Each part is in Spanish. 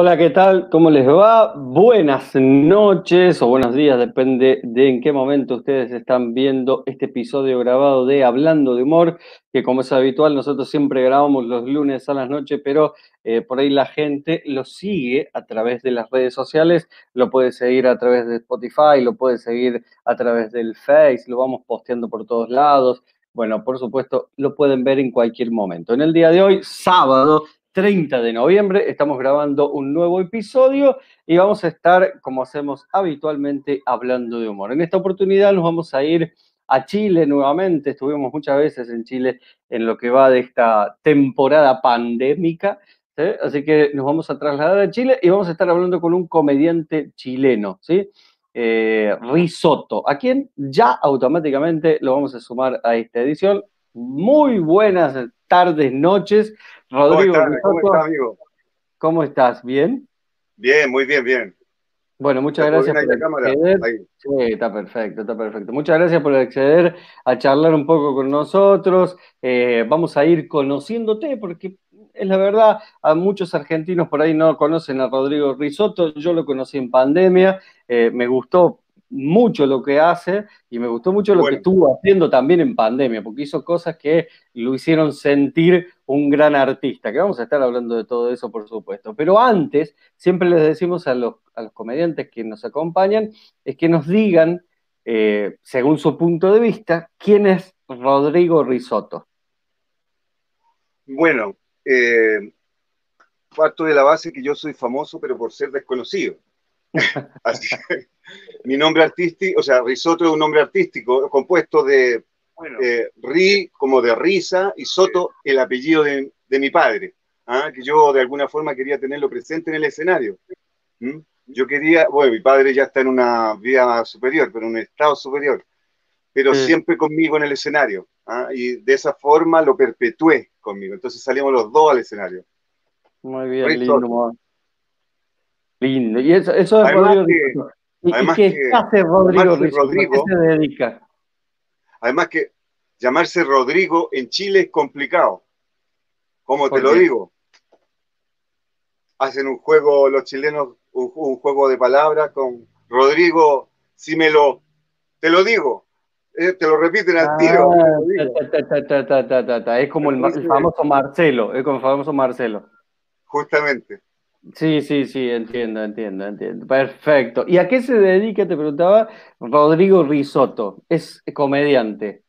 Hola, ¿qué tal? ¿Cómo les va? Buenas noches o buenos días, depende de en qué momento ustedes están viendo este episodio grabado de Hablando de Humor, que como es habitual, nosotros siempre grabamos los lunes a las noches, pero eh, por ahí la gente lo sigue a través de las redes sociales, lo puede seguir a través de Spotify, lo puede seguir a través del Face, lo vamos posteando por todos lados. Bueno, por supuesto, lo pueden ver en cualquier momento. En el día de hoy, sábado 30 de noviembre. Estamos grabando un nuevo episodio y vamos a estar, como hacemos habitualmente, hablando de humor. En esta oportunidad nos vamos a ir a Chile nuevamente. Estuvimos muchas veces en Chile en lo que va de esta temporada pandémica. Así que nos vamos a trasladar a Chile y vamos a estar hablando con un comediante chileno, ¿sí? Eh, Risotto, a quien ya automáticamente lo vamos a sumar a esta edición. Muy buenas tardes, noches. Rodrigo, ¿Cómo estás, amigo? ¿Cómo estás? ¿Bien? Bien, muy bien, bien. Bueno, muchas gracias por acceder. Sí, está perfecto, está perfecto. Muchas gracias por acceder a charlar un poco con nosotros. Eh, vamos a ir conociéndote porque es la verdad, a muchos argentinos por ahí no conocen a Rodrigo Risotto. Yo lo conocí en pandemia, eh, me gustó mucho lo que hace y me gustó mucho lo que estuvo haciendo también en pandemia, porque hizo cosas que lo hicieron sentir un gran artista, que vamos a estar hablando de todo eso, por supuesto. Pero antes, siempre les decimos a los, comediantes que nos acompañan, es que nos digan, eh, según su punto de vista, quién es Rodrigo Risotto. Bueno, eh, parto de la base que yo soy famoso, pero por ser desconocido. Así, mi nombre artístico, o sea, Risotto es un nombre artístico compuesto de eh, Ri como de risa y Soto el apellido de, mi padre, ¿ah? que yo de alguna forma quería tenerlo presente en el escenario. Yo quería, bueno, mi padre ya está en una vida superior, pero en un estado superior, pero siempre conmigo en el escenario. ¿ah? Y de esa forma lo perpetué conmigo. Entonces salimos los dos al escenario. Muy bien, lindo. Lindo. Y eso, eso es Rodrigo. ¿Y, qué hace Rodrigo? Rodrigo qué se dedica? Además que llamarse Rodrigo en Chile es complicado. ¿Cómo te lo digo? Hacen un juego los chilenos, un, juego de palabras con Rodrigo, si me lo, te lo digo, eh, te lo repiten al tiro. es como el, famoso Marcelo, es como el famoso Marcelo. Justamente. Sí, sí, sí, entiendo, entiendo, entiendo. Perfecto. ¿Y a qué se dedica, te preguntaba, Rodrigo Risotto? Es comediante.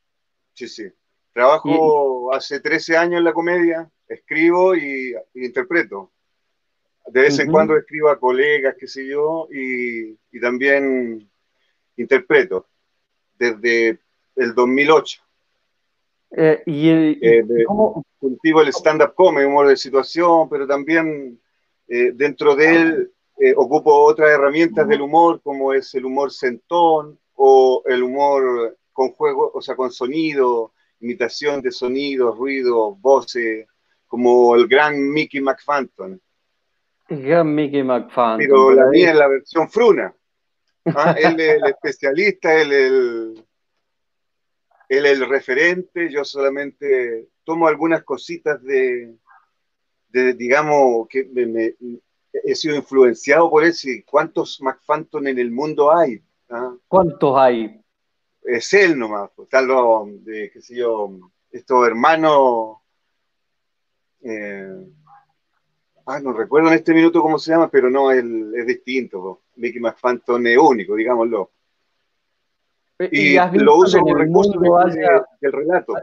Sí, sí. Trabajo hace 13 años en la comedia, escribo y, interpreto. De vez en cuando escribo a colegas, qué sé yo, y, también interpreto desde el 2008. Eh, y eh, Cultivo el stand-up comedy, humor de situación, pero también eh, dentro de él eh, ocupo otras herramientas del humor, como es el humor sentón o el humor con juego, o sea, con sonido, imitación de sonidos, ruido, voces, como el gran Mickey McFanton. El gran Mickey McFanton. Pero la mía es la versión fruna. ¿ah? él es el especialista, él es el, él el referente, yo solamente tomo algunas cositas de, digamos, que me, he sido influenciado por eso. ¿Cuántos McFanton en el mundo hay? ¿Ah? ¿Cuántos hay? Es él nomás. Pues, están los, de, qué sé yo, estos hermanos. Eh, ah, no recuerdo en este minuto cómo se llama, pero no, él es distinto. Pues. Mickey McFanton es único, digámoslo. Y, lo uso como recurso del relato.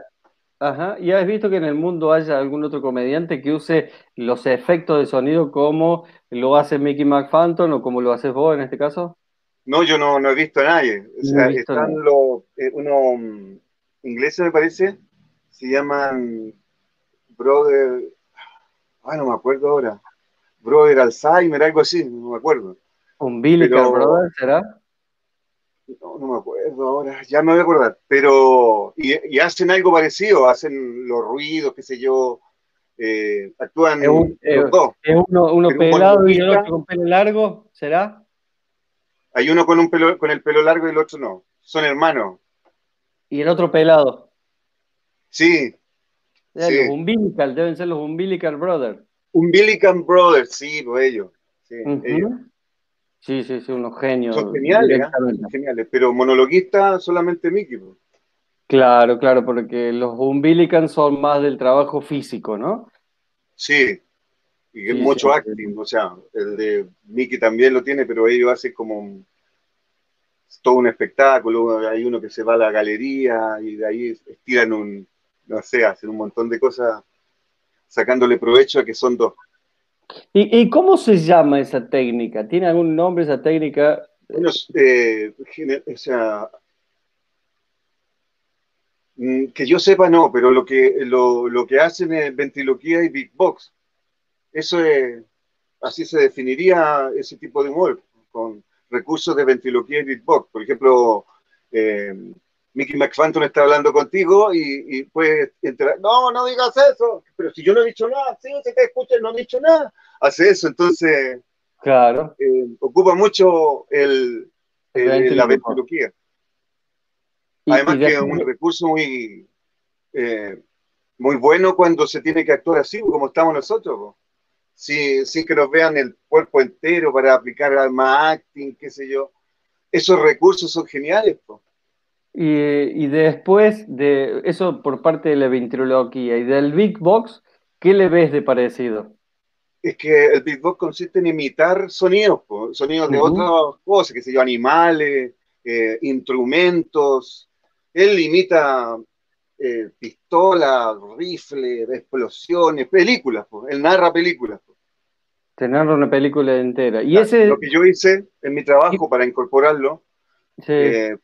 Ajá. ¿Y has visto que en el mundo haya algún otro comediante que use los efectos de sonido como lo hace Mickey McFanton o como lo haces vos en este caso? No, yo no, no he visto a nadie. O sea, están los, eh, unos mm, ingleses, me parece, se llaman Brother, ay, no me acuerdo ahora, Brother Alzheimer, algo así, no me acuerdo. Umbilical Brother, ¿será? No, no me acuerdo ahora, ya me voy a acordar, pero y, hacen algo parecido, hacen los ruidos, qué sé yo, eh, actúan los dos. ¿Es uno, uno pelado y el otro con pelo largo, será? Hay uno con un pelo, con el pelo largo y el otro no, son hermanos. ¿Y el otro pelado? Sí. Los umbilical, deben ser los Umbilical Brothers. Umbilical Brothers, sí, pues ellos. Sí, sí, sí, sí, unos genios. Son geniales, ¿eh? geniales, pero monologuista solamente Mickey. Claro, claro, porque los Umbilicans son más del trabajo físico, ¿no? Sí, y mucho acting, o sea, el de Mickey también lo tiene, pero ellos hacen como todo un espectáculo, hay uno que se va a la galería y de ahí estiran un, no sé, hacen un montón de cosas sacándole provecho a que son dos. ¿Y, cómo se llama esa técnica? ¿Tiene algún nombre esa técnica? Bueno, eh, o sea, mm, que yo sepa no, pero lo que, lo, que hacen es ventriloquía y big box. Eso es, así se definiría ese tipo de humor, con recursos de ventriloquía y big box. Por ejemplo, eh, Mickey McFanton está hablando contigo y, puede entrar, no, no digas eso, pero si yo no he dicho nada, sí, si te escuchas, no he dicho nada, hace eso, entonces, claro, eh, ocupa mucho el, la ventriloquía. Además que es un recurso muy, eh, muy bueno cuando se tiene que actuar así, como estamos nosotros, sin, sin que nos vean el cuerpo entero para aplicar más acting, qué sé yo. Esos recursos son geniales, pues. Y, después de eso por parte de la ventriloquía y del Big Box, ¿qué le ves de parecido? Es que el Big Box consiste en imitar sonidos, sonidos de otras cosas, que se yo, animales, eh, instrumentos. Él imita eh, pistolas, rifles, explosiones, películas, él narra películas. Te narra una película entera. Y ese... Lo que yo hice en mi trabajo para incorporarlo sí. Eh,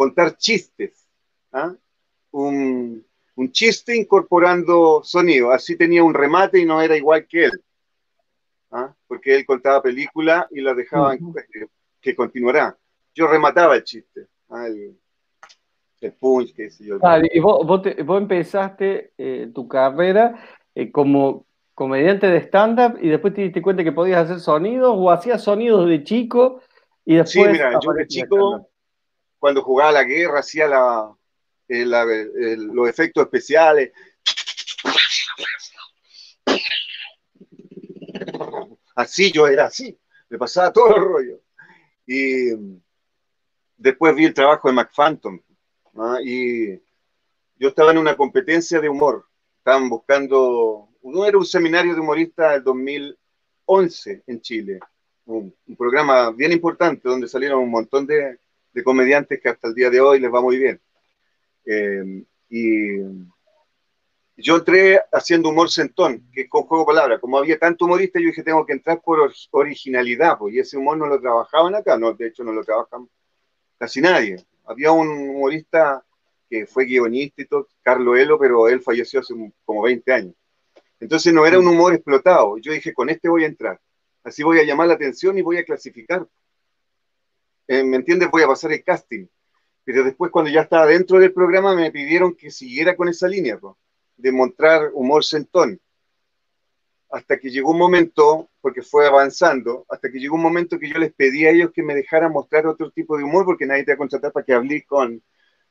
contar chistes. ¿ah? Un, chiste incorporando sonido. Así tenía un remate y no era igual que él. ¿ah? Porque él contaba película y la dejaba que, continuará. Yo remataba el chiste. ¿ah? El, punch, qué sé yo. y vos, empezaste eh, tu carrera eh, como comediante de stand-up y después te diste cuenta que podías hacer sonidos o hacías sonidos de chico y después... Sí, mira, yo de chico cuando jugaba la guerra, hacía la, eh, los efectos especiales. Así yo era así, me pasaba todo el rollo. Y después vi el trabajo de McPhantom. Y yo estaba en una competencia de humor. Estaban buscando, no era un seminario de humorista del 2011 en Chile, un programa bien importante donde salieron un montón de, de comediantes que hasta el día de hoy les va muy bien. Eh, y yo entré haciendo humor centón, que es con juego de palabras. Como había tanto humorista, yo dije, tengo que entrar por originalidad, pues, y ese humor no lo trabajaban acá, no, de hecho no lo trabajan casi nadie. Había un humorista que fue guionista y todo, Carlo Elo, pero él falleció hace como 20 años. Entonces no era un humor explotado. Yo dije, con este voy a entrar. Así voy a llamar la atención y voy a clasificar. Eh, ¿me entiendes? Voy a pasar el casting. Pero después, cuando ya estaba dentro del programa, me pidieron que siguiera con esa línea, de mostrar humor sentón. Hasta que llegó un momento, porque fue avanzando, hasta que llegó un momento que yo les pedí a ellos que me dejaran mostrar otro tipo de humor, porque nadie te va a contratar para que hables con,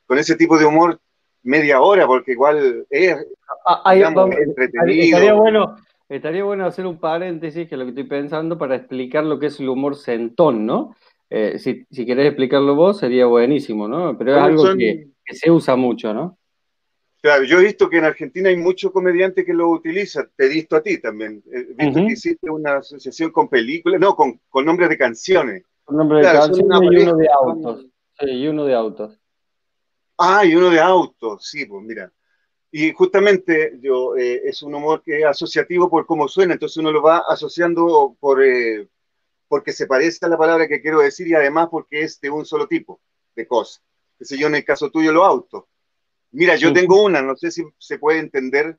con ese tipo de humor media hora, porque igual es ah, ah, entretenido. Estaría bueno, estaría bueno hacer un paréntesis, que es lo que estoy pensando, para explicar lo que es el humor sentón, ¿no? Eh, si, si, querés explicarlo vos, sería buenísimo, ¿no? Pero es algo que, se usa mucho, ¿no? Claro, yo he visto que en Argentina hay muchos comediantes que lo utilizan. Te he visto a ti también. He visto que hiciste una asociación con películas, no, con, con nombres de canciones. Con nombres de canciones y uno de autos. Sí, y uno de autos. Ah, y uno de autos, sí, pues mira. Y justamente yo, eh, es un humor que es asociativo por cómo suena, entonces uno lo va asociando por, eh, porque se parece a la palabra que quiero decir y además porque es de un solo tipo de cosa. Que sé yo, en el caso tuyo, los autos. Mira, yo tengo una, no sé si se puede entender,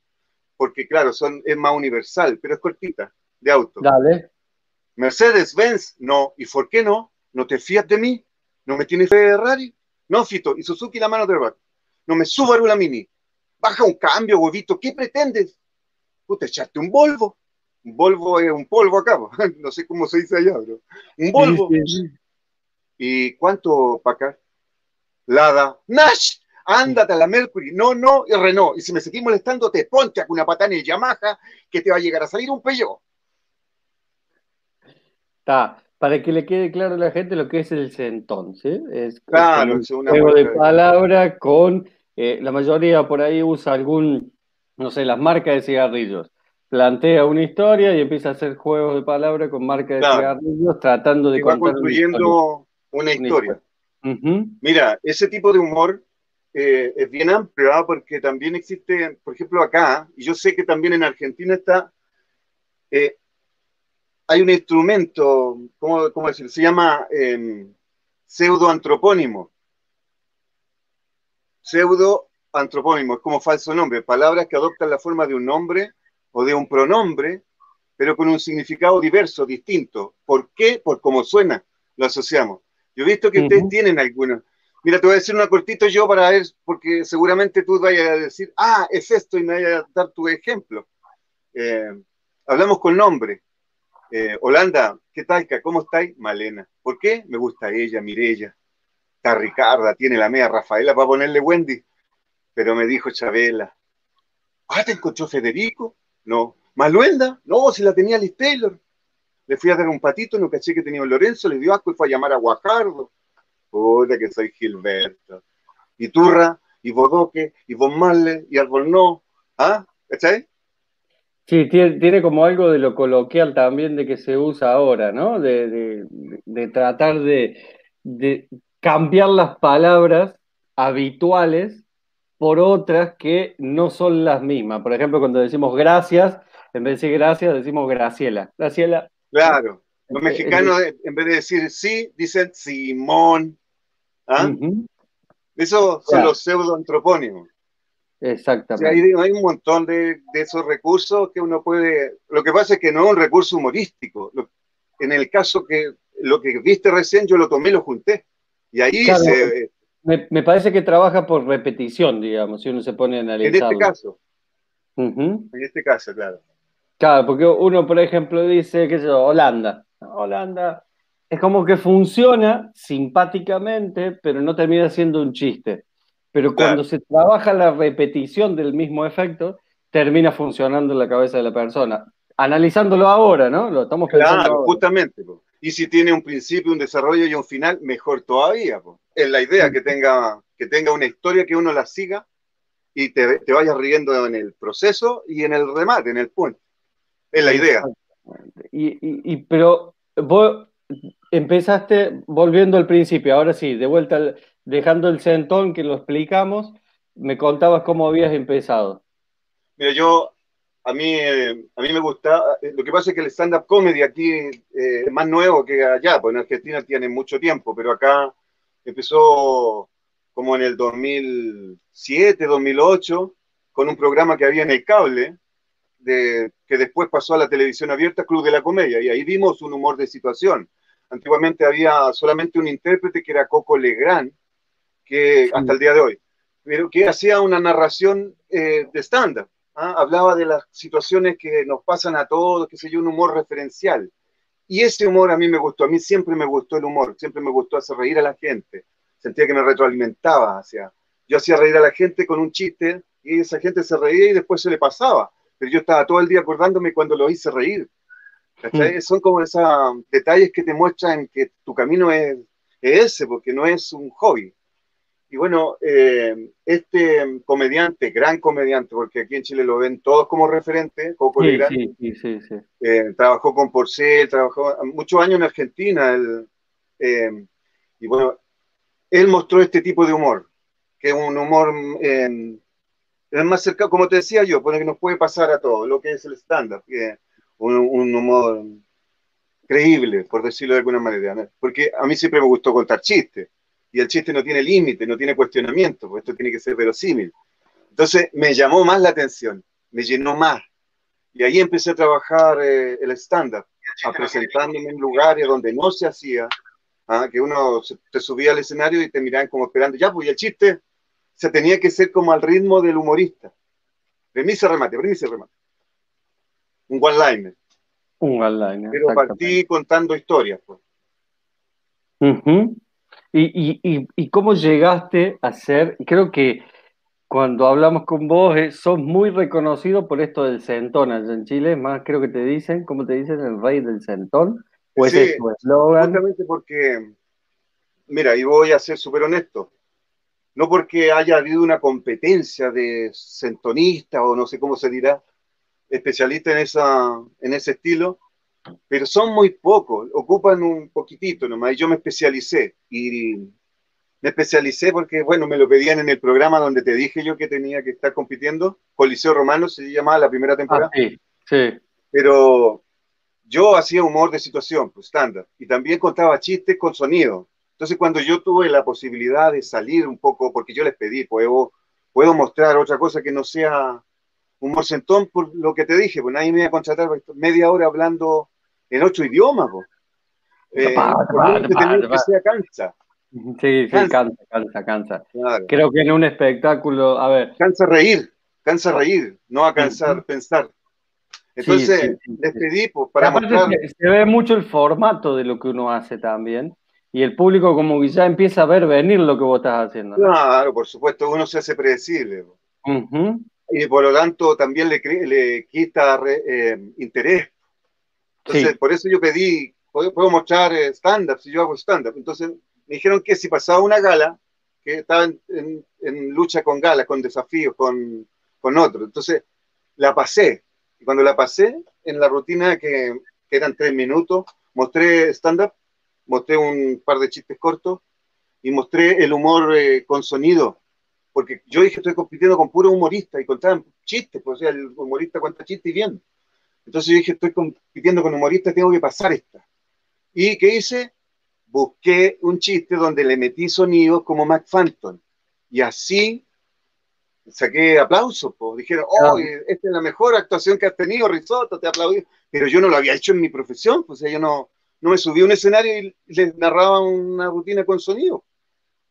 porque claro, son, es más universal, pero es cortita, de auto. Dale. Mercedes-Benz, no. ¿Y por qué no? ¿No te fías de mí? ¿No me tienes Ferrari? No, Fito. Y Suzuki la mano de rato. No me suba a una mini. Baja un cambio, huevito. ¿Qué pretendes? Puta, echaste un Volvo. Un Volvo es un polvo acá, no sé cómo se dice allá, pero un Volvo. ¿Y cuánto para acá? Lada, Nash, ándate a la Mercury, no, no, y Renault. Y si me seguís molestando, te ponte a una patada en el Yamaha que te va a llegar a salir un pello. Está. Para que le quede claro a la gente lo que es el centón, ¿sí? Es, claro, es, un juego de palabra con. Eh, la mayoría por ahí usa algún, no sé, las marcas de cigarrillos. Plantea una historia y empieza a hacer juegos de palabra con marcas de cigarrillos, tratando de y va construyendo una historia. Mira, ese tipo de humor eh, es bien amplio, ¿ah? porque también existe, por ejemplo, acá, y yo sé que también en Argentina está, eh, hay un instrumento, ¿cómo, cómo decir? Se llama eh, pseudoantropónimo. Pseudoantropónimo, es como falso nombre, palabras que adoptan la forma de un nombre o de un pronombre, pero con un significado diverso, distinto. ¿Por qué? Por cómo suena, lo asociamos. Yo he visto que ustedes tienen algunos. Mira, te voy a decir una cortito yo para ver, porque seguramente tú vayas a decir, ah, es esto, y me vayas a dar tu ejemplo. Eh, hablamos con nombre. Eh, Holanda, ¿qué tal? ¿Cómo estáis? Malena. ¿Por qué? Me gusta ella, Mirella. Está Ricarda, tiene la media Rafaela para ponerle Wendy. Pero me dijo Chabela. Ah, ¿te encontró Federico? No. ¿Maluenda? No, si la tenía Liz Taylor. Le fui a dar un patito, no caché que tenía un Lorenzo, le dio asco y fue a llamar a Guajardo. Puta que soy Gilberto. Y Turra, y Bodoque, y Von Marle, y Albornoz. ¿Ah? ¿Cachai? Sí, tiene, como algo de lo coloquial también de que se usa ahora, ¿no? De, tratar de, cambiar las palabras habituales por otras que no son las mismas. Por ejemplo, cuando decimos gracias, en vez de decir gracias, decimos Graciela. Graciela. Claro. Los mexicanos, en vez de decir sí, dicen Simón. ¿Ah? Eso son los pseudoantropónimos. Exactamente. hay, un montón de, esos recursos que uno puede. Lo que pasa es que no es un recurso humorístico. en el caso que lo que viste recién, yo lo tomé y lo junté. Y ahí se. Me, parece que trabaja por repetición, digamos, si uno se pone a analizar. En este caso. En este caso, claro. Claro, porque uno, por ejemplo, dice, qué sé yo, Holanda. Holanda es como que funciona simpáticamente, pero no termina siendo un chiste. Pero cuando se trabaja la repetición del mismo efecto, termina funcionando en la cabeza de la persona. Analizándolo ahora, ¿no? Lo estamos pensando. Claro, justamente. Y si tiene un principio, un desarrollo y un final, mejor todavía. Es la idea que tenga, que tenga una historia que uno la siga y te, te vayas riendo en el proceso y en el remate, en el punto. Es la idea. Y, y, pero vos empezaste volviendo al principio, ahora sí, de vuelta, dejando el centón que lo explicamos, me contabas cómo habías empezado. Mira, yo, a mí, a mí me gusta, lo que pasa es que el stand-up comedy aquí eh, es más nuevo que allá, pues en Argentina tiene mucho tiempo, pero acá empezó como en el 2007, 2008, con un programa que había en el cable, de, que después pasó a la televisión abierta, Club de la Comedia, y ahí vimos un humor de situación. Antiguamente había solamente un intérprete que era Coco Legrand, que hasta el día de hoy, pero que hacía una narración eh, de estándar. ¿ah? Hablaba de las situaciones que nos pasan a todos, que sé yo, un humor referencial. Y ese humor a mí me gustó, a mí siempre me gustó el humor, siempre me gustó hacer reír a la gente. Sentía que me retroalimentaba, hacia yo hacía reír a la gente con un chiste y esa gente se reía y después se le pasaba pero yo estaba todo el día acordándome cuando lo hice reír. Mm. Son como esos detalles que te muestran que tu camino es, ese, porque no es un hobby. Y bueno, eh, este comediante, gran comediante, porque aquí en Chile lo ven todos como referente, Coco sí, sí, sí, sí, eh, trabajó con Porcel, trabajó muchos años en Argentina, eh, y bueno, él mostró este tipo de humor, que es un humor es más cercano, como te decía yo, porque nos puede pasar a todos, lo que es el estándar, un, un, humor creíble, por decirlo de alguna manera. Porque a mí siempre me gustó contar chistes, y el chiste no tiene límite, no tiene cuestionamiento, porque esto tiene que ser verosímil. Entonces me llamó más la atención, me llenó más. Y ahí empecé a trabajar eh, el estándar, a presentándome en lugares donde no se hacía, ¿ah? que uno te subía al escenario y te miraban como esperando, ya, pues, y el chiste, se tenía que ser como al ritmo del humorista. Premisa, remate, premisa, remate. Un one-liner. Un one-liner. Pero partí contando historias. Pues. ¿Y, cómo llegaste a ser? Creo que cuando hablamos con vos, eh, sos muy reconocido por esto del centón allá en Chile, más creo que te dicen, ¿cómo te dicen? El rey del centón. ¿O es sí, Justamente porque, mira, y voy a ser súper honesto, no porque haya habido una competencia de centonista o no sé cómo se dirá, especialista en, esa, en ese estilo, pero son muy pocos, ocupan un poquitito nomás, y yo me especialicé, y me especialicé porque, bueno, me lo pedían en el programa donde te dije yo que tenía que estar compitiendo, Coliseo Romano se llamaba la primera temporada. Ah, sí, sí. Pero yo hacía humor de situación, pues estándar, y también contaba chistes con sonido. Entonces, cuando yo tuve la posibilidad de salir un poco, porque yo les pedí, puedo, puedo mostrar otra cosa que no sea humor centón, por lo que te dije, pues nadie me iba a contratar media hora hablando en ocho idiomas, pues. Eh, que cansa. Sí, sí, cansa, cansa, cansa. Creo que en un espectáculo, a ver. Cansa reír, cansa reír, no a cansar pensar. Entonces, les pedí pues, para mostrar... se, ve mucho el formato de lo que uno hace también y el público como que ya empieza a ver venir lo que vos estás haciendo. Claro, por supuesto, uno se hace predecible. Y por lo tanto también le, le quita eh, interés. Entonces, por eso yo pedí, puedo, mostrar eh, stand-up, si yo hago stand-up. Entonces, me dijeron que si pasaba una gala, que estaba en, lucha con galas, con desafíos, con, con otros. Entonces, la pasé. Y cuando la pasé, en la rutina que, que eran tres minutos, mostré stand-up mostré un par de chistes cortos y mostré el humor eh, con sonido, porque yo dije, estoy compitiendo con puro humorista y contaban chistes, pues, o sea, el humorista cuenta chistes y bien. Entonces yo dije, estoy compitiendo con humoristas, tengo que pasar esta. ¿Y qué hice? Busqué un chiste donde le metí sonidos como Mac Phantom. Y así saqué aplausos, pues. Dijeron, oh, esta es la mejor actuación que has tenido, Risotto, te aplaudí. Pero yo no lo había hecho en mi profesión, pues, o sea, yo no, no me subí a un escenario y les narraba una rutina con sonido.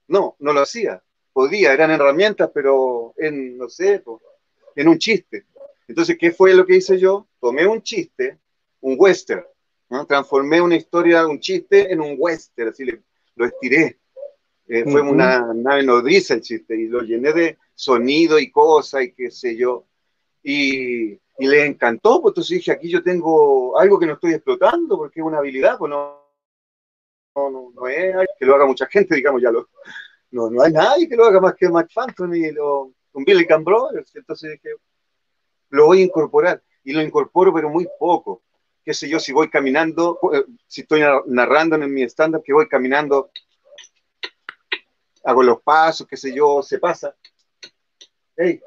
No, no lo hacía. Podía, eran herramientas, pero en, no sé, en un chiste. Entonces, ¿qué fue lo que hice yo? Tomé un chiste, un western, transformé una historia, un chiste en un western, así lo estiré. Eh, fue una nave nodriza el chiste y lo llené de sonido y cosas y qué sé yo. Y y le encantó, pues entonces dije, aquí yo tengo algo que no estoy explotando, porque es una habilidad, pues no, no, no, es que lo haga mucha gente, digamos, ya lo, no, no hay nadie que lo haga más que Mac Phantom y lo, con Billy Brothers, entonces dije, lo voy a incorporar, y lo incorporo, pero muy poco, qué sé yo, si voy caminando, eh, si estoy narrando en mi stand-up, que voy caminando, hago los pasos, qué sé yo, se pasa, hey,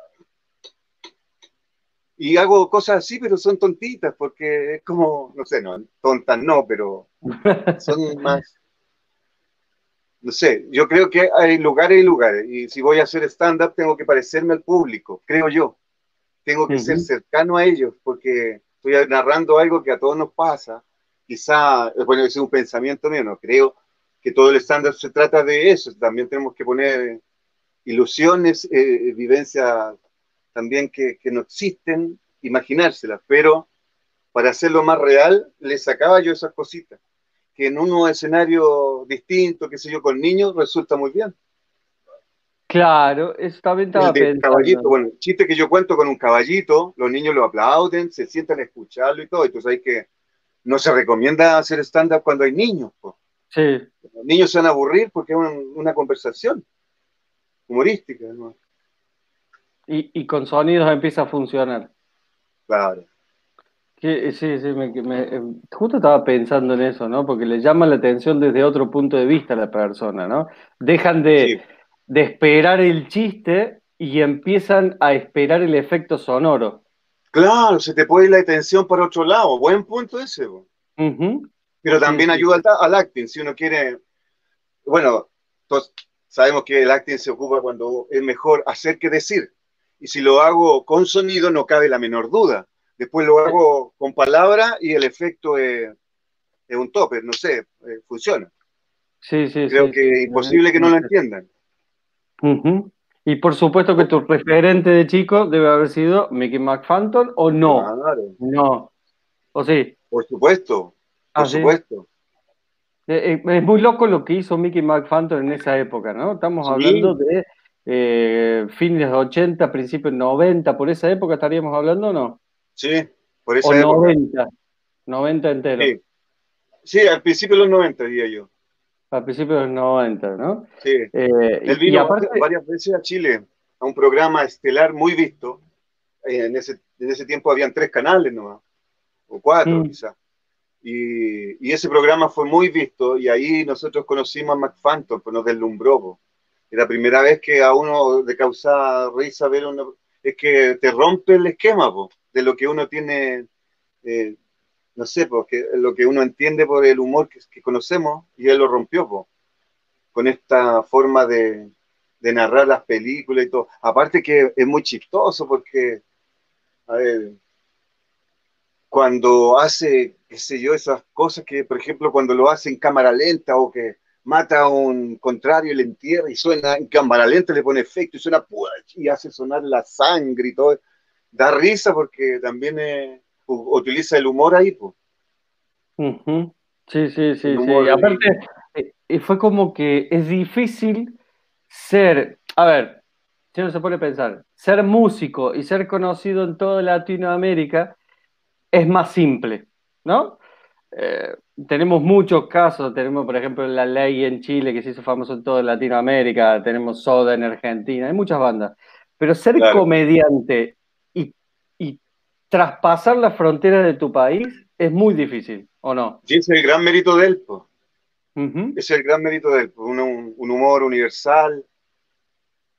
y hago cosas así, pero son tontitas, porque es como, no sé, no, tontas no, pero son más, no sé, yo creo que hay lugares y lugares, y si voy a hacer stand-up tengo que parecerme al público, creo yo, tengo que ser cercano a ellos, porque estoy narrando algo que a todos nos pasa, quizá, bueno, es un pensamiento mío, no creo que todo el stand-up se trata de eso, también tenemos que poner ilusiones, eh, vivencias también que, no existen, imaginárselas, pero para hacerlo más real, le sacaba yo esas cositas, que en un escenario distinto, qué sé yo, con niños, resulta muy bien. Claro, eso también estaba el caballito, bueno, chiste que yo cuento con un caballito, los niños lo aplauden, se sientan a escucharlo y todo, entonces hay que, no se recomienda hacer stand-up cuando hay niños, Sí. Los niños se van a aburrir porque es una, conversación humorística, ¿no? y, con sonidos empieza a funcionar. Claro. Sí, sí, eh, justo estaba pensando en eso, ¿no? Porque le llama la atención desde otro punto de vista a la persona, ¿no? Dejan de, esperar el chiste y empiezan a esperar el efecto sonoro. Claro, se te puede ir la atención para otro lado. Buen punto ese. Pero también ayuda al, acting, si uno quiere. Bueno, sabemos que el acting se ocupa cuando es mejor hacer que decir. Y si lo hago con sonido, no cabe la menor duda. Después lo hago con palabra y el efecto es, un tope, no sé, eh, funciona. Sí, sí, Creo que es imposible que no lo entiendan. Y por supuesto que tu referente de chico debe haber sido Mickey McPhanton o no. No. ¿O sí? Por supuesto. Por ah, supuesto. Eh, eh, es muy loco lo que hizo Mickey McPhanton en esa época, ¿no? Estamos hablando de eh, fines de 80, principios 90, por esa época estaríamos hablando o no? Sí, por esa época. 90, 90 entero. Sí, al principio de los 90, diría yo. Al principio de los 90, ¿no? Sí. Eh, Él vino varias veces a Chile a un programa estelar muy visto. Eh, en, ese, en ese tiempo habían tres canales nomás, o cuatro mm. quizás. Y, y, ese programa fue muy visto y ahí nosotros conocimos a McPhantom, pues nos deslumbró. Y la primera vez que a uno le causa risa ver una... es que te rompe el esquema de lo que uno tiene, eh, no sé, porque lo que uno entiende por el humor que, conocemos y él lo rompió con esta forma de, de narrar las películas y todo. Aparte que es muy chistoso porque, a ver, cuando hace, qué sé yo, esas cosas que, por ejemplo, cuando lo hace en cámara lenta o que mata a un contrario y le entierra y suena en cámara lenta, le pone efecto y suena y hace sonar la sangre y todo. Da risa porque también utiliza el humor ahí. Pues. Sí, sí, sí. sí. Aparte, eh, fue como que es difícil ser, a ver, si uno se pone a pensar, ser músico y ser conocido en toda Latinoamérica es más simple, ¿no? Eh, tenemos muchos casos, tenemos por ejemplo la ley en Chile que se hizo famoso en toda Latinoamérica, tenemos Soda en Argentina, hay muchas bandas, pero ser comediante y, traspasar la frontera de tu país es muy difícil, ¿o no? Sí, es el gran mérito de él, es el gran mérito de él, un, humor universal.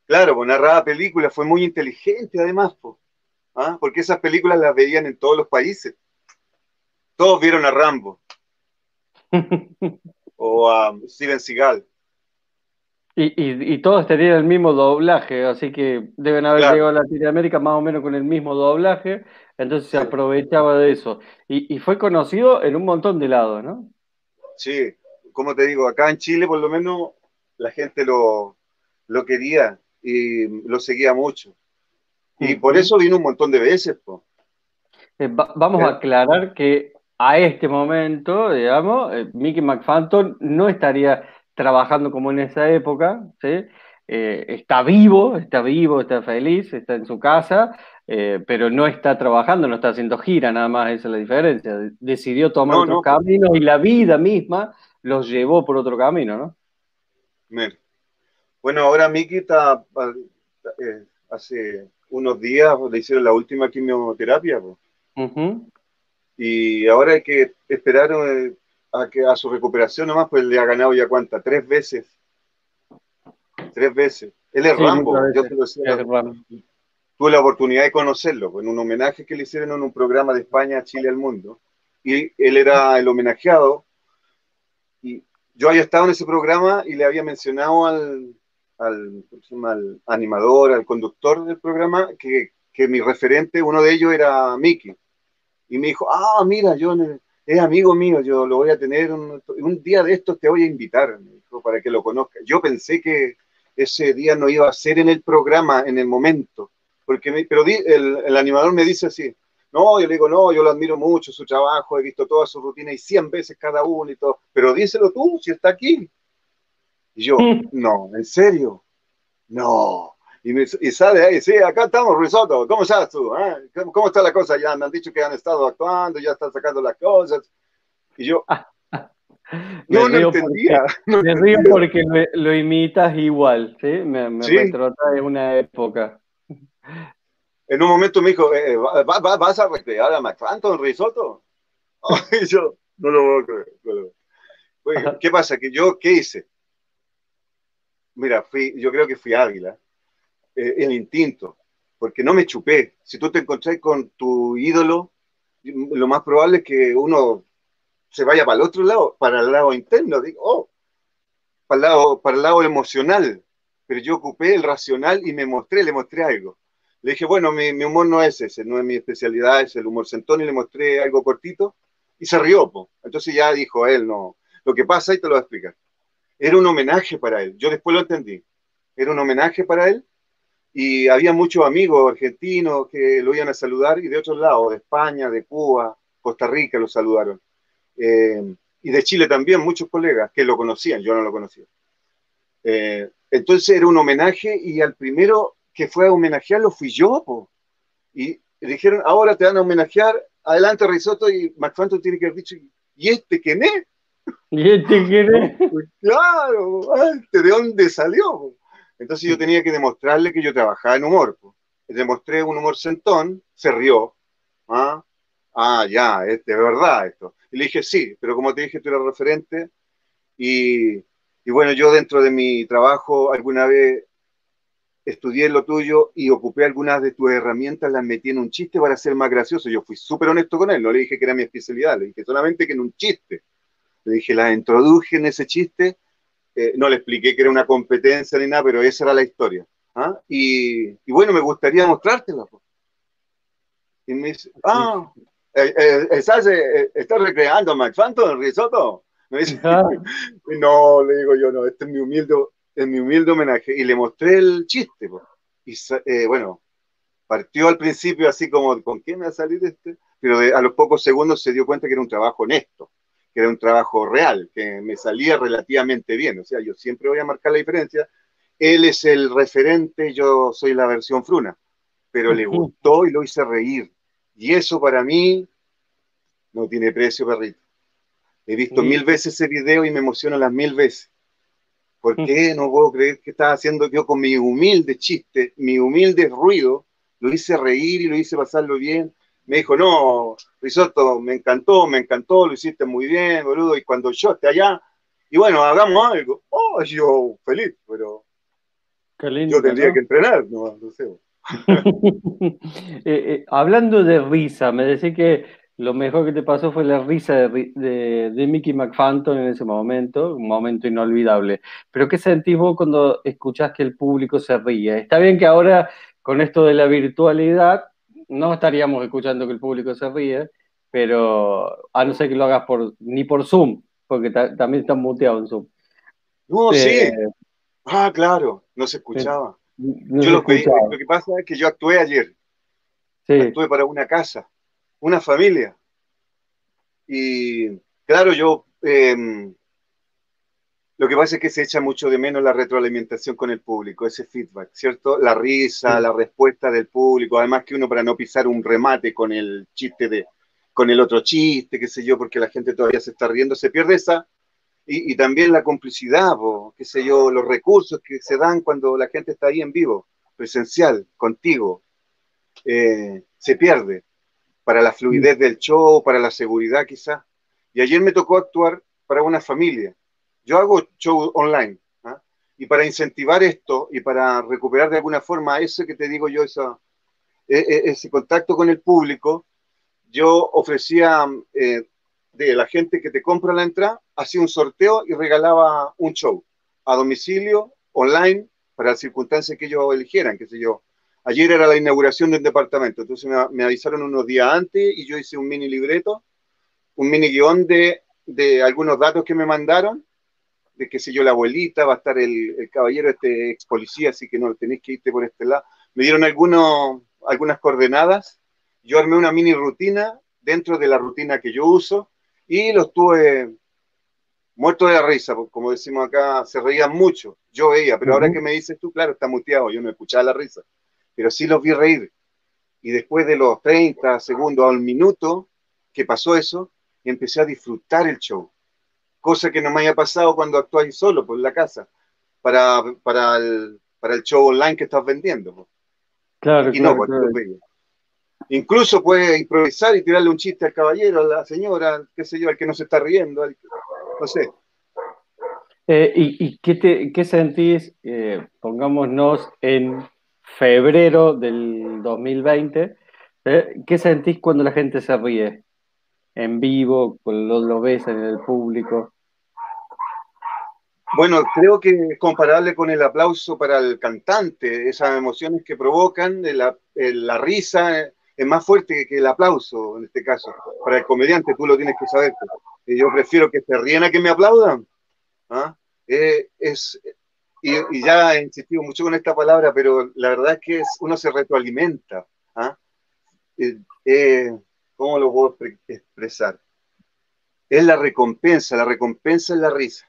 Claro, pues narraba películas, fue muy inteligente además, pues, porque esas películas las veían en todos los países. Todos vieron a Rambo o a Steven Seagal. Y, todos tenían el mismo doblaje, así que deben haber llegado a Latinoamérica más o menos con el mismo doblaje, entonces se aprovechaba de eso. Y, fue conocido en un montón de lados, ¿no? Sí, como te digo, acá en Chile por lo menos la gente lo, quería y lo seguía mucho. Y por eso vino un montón de veces. Eh, vamos a aclarar que a este momento, digamos, eh, Mickey McFanton no estaría trabajando como en esa época, ¿sí? Eh, está vivo, está vivo, está feliz, está en su casa, pero no está trabajando, no está haciendo gira, nada más esa es la diferencia. Decidió tomar otro camino y la vida misma los llevó por otro camino, ¿no? Bueno, ahora Miki está, eh, hace unos días le hicieron la última quimioterapia. Y ahora hay que esperar eh, a, que, a su recuperación nomás, pues le ha ganado ya cuánta, tres veces. Tres veces. Él es Rambo, yo te lo decía. Tuve la oportunidad de conocerlo pues, en un homenaje que le hicieron en un programa de España, Chile al Mundo. Y él era el homenajeado y yo había estado en ese programa y le había mencionado al, al, animador, al conductor del programa, que, que, mi referente, uno de ellos era Mickey. Y me dijo, ah, mira, yo es amigo mío, yo lo voy a tener, un, un día de estos te voy a invitar, me dijo, para que lo conozca. Yo pensé que ese día no iba a ser en el programa, en el momento, porque me, pero el, el animador me dice así, no, yo le digo, no, yo lo admiro mucho, su trabajo, he visto toda su rutina y 100 veces cada uno y todo, pero díselo tú, si está aquí. Y yo, no, ¿en serio? No. Y, me, y sale ahí, sí, acá estamos, Risotto, ¿cómo estás tú? Ah? ¿Cómo, está la cosa? Ya me han dicho que han estado actuando, ya están sacando las cosas. Y yo, no, no entendía. me río porque lo, imitas igual, ¿sí? Me, me ¿Sí? de una época en un momento me dijo, eh, ¿vas a recrear a McFanton Risotto? y yo, no lo voy a creer. ¿qué pasa? Que yo, ¿qué hice? Mira, fui, yo creo que fui águila, eh, el instinto, porque no me chupé. Si tú te encontrás con tu ídolo, lo más probable es que uno se vaya para el otro lado, para el lado interno, digo, oh, para el lado, para el lado emocional. Pero yo ocupé el racional y me mostré, le mostré algo. Le dije, bueno, mi, humor no es ese, no es mi especialidad, es el humor sentón y le mostré algo cortito y se rió. Entonces ya dijo él, no, lo que pasa y te lo voy a explicar. Era un homenaje para él, yo después lo entendí. Era un homenaje para él y había muchos amigos argentinos que lo iban a saludar y de otros lados, de España, de Cuba, Costa Rica lo saludaron. Eh, y de Chile también, muchos colegas que lo conocían, yo no lo conocía. Eh, entonces era un homenaje y al primero que fue a homenajearlo fui yo, po. Y dijeron, ahora te van a homenajear, adelante Risotto, y McFanto tiene que haber dicho, ¿y este quién es? ¿Y este quiere? Claro, ¿de dónde salió? Entonces yo tenía que demostrarle que yo trabajaba en humor. Le demostré un humor sentón, se rió. ¿ah? ah, ya, es de verdad esto. Le dije, sí, pero como te dije, tú eres referente. Y, y bueno, yo dentro de mi trabajo alguna vez estudié lo tuyo y ocupé algunas de tus herramientas, las metí en un chiste para ser más gracioso. Yo fui súper honesto con él, no le dije que era mi especialidad, le dije solamente que en un chiste. Le dije, las introduje en ese chiste, eh, no le expliqué que era una competencia ni nada, pero esa era la historia. ¿ah? Y, y, bueno, me gustaría mostrártela. Y me dice, ah, eh, eh, ¿estás, ¿estás recreando a McFanto en risotto? Me dice, no, le digo yo, no, este es mi humilde en mi humilde homenaje y le mostré el chiste. Y eh, bueno, partió al principio así como, ¿con me va a salir este? Pero a los pocos segundos se dio cuenta que era un trabajo honesto, que era un trabajo real, que me salía relativamente bien. O sea, yo siempre voy a marcar la diferencia. Él es el referente, yo soy la versión fruna, pero le gustó y lo hice reír. Y eso para mí no tiene precio, perrito. He visto mil veces ese video y me emociona las mil veces. ¿Por mm. qué no puedo creer que estaba haciendo yo con mi humilde chiste, mi humilde ruido? Lo hice reír y lo hice pasarlo bien. Me dijo, no, Risotto, me encantó, me encantó, lo hiciste muy bien, boludo. Y cuando yo esté allá, y bueno, hagamos algo. Oh, yo feliz, pero yo tendría que entrenar, no, sé. Eh, eh, hablando de risa, me decía que lo mejor que te pasó fue la risa de, de, Mickey McFanton en ese momento, un momento inolvidable. Pero ¿qué sentís vos cuando escuchás que el público se ríe? Está bien que ahora con esto de la virtualidad no estaríamos escuchando que el público se ríe, pero a no ser que lo hagas por ni por Zoom, porque también está muteado en Zoom. No, sí. Eh, ah, claro, no se escuchaba. yo lo, que, lo que pasa es que yo actué ayer. Sí. Actué para una casa una familia. Y claro, yo, em, lo que pasa es que se echa mucho de menos la retroalimentación con el público, ese feedback, ¿cierto? La risa, la respuesta del público, además que uno para no pisar un remate con el chiste de, con el otro chiste, qué sé yo, porque la gente todavía se está riendo, se pierde esa, y, también la complicidad, qué sé yo, los recursos que se dan cuando la gente está ahí en vivo, presencial, contigo, eh, se pierde para la fluidez del show, para la seguridad quizás. Y ayer me tocó actuar para una familia. Yo hago show online. ¿ah? Y para incentivar esto y para recuperar de alguna forma eso que te digo yo, esa, e, e, ese contacto con el público, yo ofrecía eh, de la gente que te compra la entrada, hacía un sorteo y regalaba un show a domicilio, online, para las circunstancias que ellos eligieran, qué sé yo, Ayer era la inauguración del departamento, entonces me, avisaron unos días antes y yo hice un mini libreto, un mini guion de, de algunos datos que me mandaron, de qué sé yo, la abuelita, va a estar el, caballero, este ex policía, así que no tenéis que irte por este lado. Me dieron algunos, algunas coordenadas, yo armé una mini rutina dentro de la rutina que yo uso y los tuve muerto de la risa, como decimos acá, se reían mucho, yo veía, pero ahora que me dices tú, claro, está muteado, yo no escuchaba la risa pero sí los vi reír. Y después de los 30 segundos a un minuto que pasó eso, empecé a disfrutar el show. Cosa que no me haya pasado cuando actuáis solo por la casa, para, para, el, para el show online que estás vendiendo. Claro, y no, pues, Incluso puedes improvisar y tirarle un chiste al caballero, a la señora, qué sé yo, al que no se está riendo, no sé. Eh, ¿Y, qué, te, qué sentís, eh, pongámonos en febrero del 2020, ¿eh? ¿qué sentís cuando la gente se ríe? En vivo, lo, lo ves en el público. Bueno, creo que es comparable con el aplauso para el cantante, esas emociones que provocan, la, la risa es más fuerte que el aplauso en este caso. Para el comediante tú lo tienes que saber. Yo prefiero que se ríen a que me aplaudan. ¿ah? Eh, es, y, ya he insistido mucho con esta palabra, pero la verdad es que uno se retroalimenta. ¿ah? Eh, eh, ¿Cómo lo puedo expresar? Es la recompensa, la recompensa es la risa.